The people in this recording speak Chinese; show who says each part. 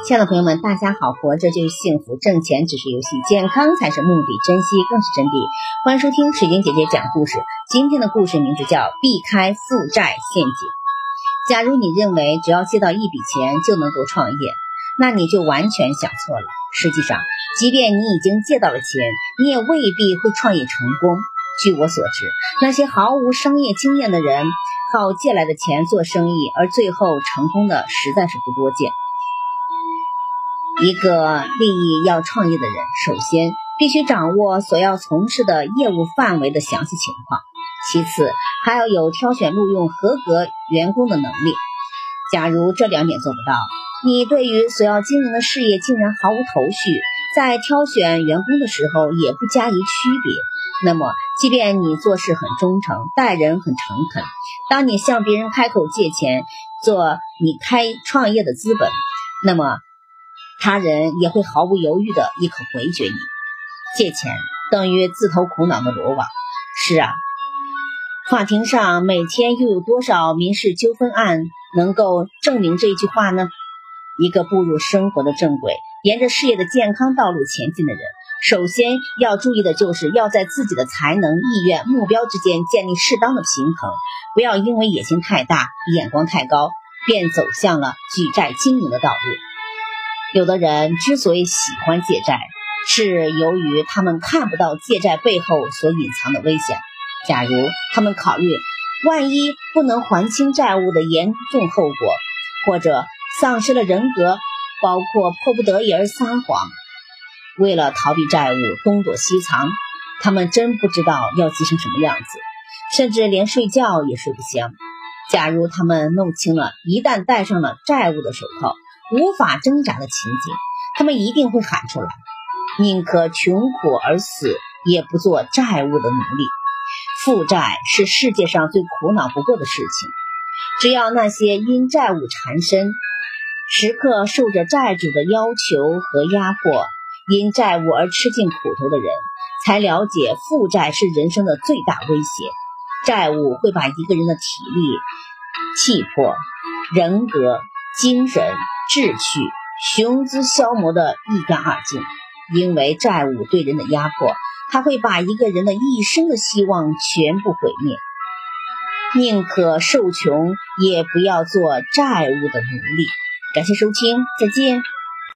Speaker 1: 亲爱的朋友们，大家好！活着就是幸福，挣钱只是游戏，健康才是目的，珍惜更是真谛。欢迎收听水晶姐姐讲故事。今天的故事名字叫《避开负债陷阱》。假如你认为只要借到一笔钱就能够创业，那你就完全想错了。实际上，即便你已经借到了钱，你也未必会创业成功。据我所知，那些毫无商业经验的人，靠借来的钱做生意，而最后成功的实在是不多见。一个利益要创业的人，首先必须掌握所要从事的业务范围的详细情况，其次还要有挑选录用合格员工的能力。假如这两点做不到，你对于所要经营的事业竟然毫无头绪，在挑选员工的时候也不加以区别，那么即便你做事很忠诚，待人很诚恳，当你向别人开口借钱做你开创业的资本，那么。他人也会毫不犹豫的一口回绝你。借钱等于自投苦恼的罗网。是啊，法庭上每天又有多少民事纠纷案能够证明这句话呢？一个步入生活的正轨、沿着事业的健康道路前进的人，首先要注意的就是要在自己的才能、意愿、目标之间建立适当的平衡，不要因为野心太大、眼光太高，便走向了举债经营的道路。有的人之所以喜欢借债，是由于他们看不到借债背后所隐藏的危险。假如他们考虑万一不能还清债务的严重后果，或者丧失了人格，包括迫不得已而撒谎，为了逃避债务东躲西藏，他们真不知道要急成什么样子，甚至连睡觉也睡不香。假如他们弄清了，一旦戴上了债务的手套，无法挣扎的情景，他们一定会喊出来：“宁可穷苦而死，也不做债务的奴隶。”负债是世界上最苦恼不过的事情。只要那些因债务缠身、时刻受着债主的要求和压迫、因债务而吃尽苦头的人，才了解负债是人生的最大威胁。债务会把一个人的体力、气魄、人格、精神。志趣、雄姿消磨的一干二净，因为债务对人的压迫，他会把一个人的一生的希望全部毁灭。宁可受穷，也不要做债务的奴隶。感谢收听，再见。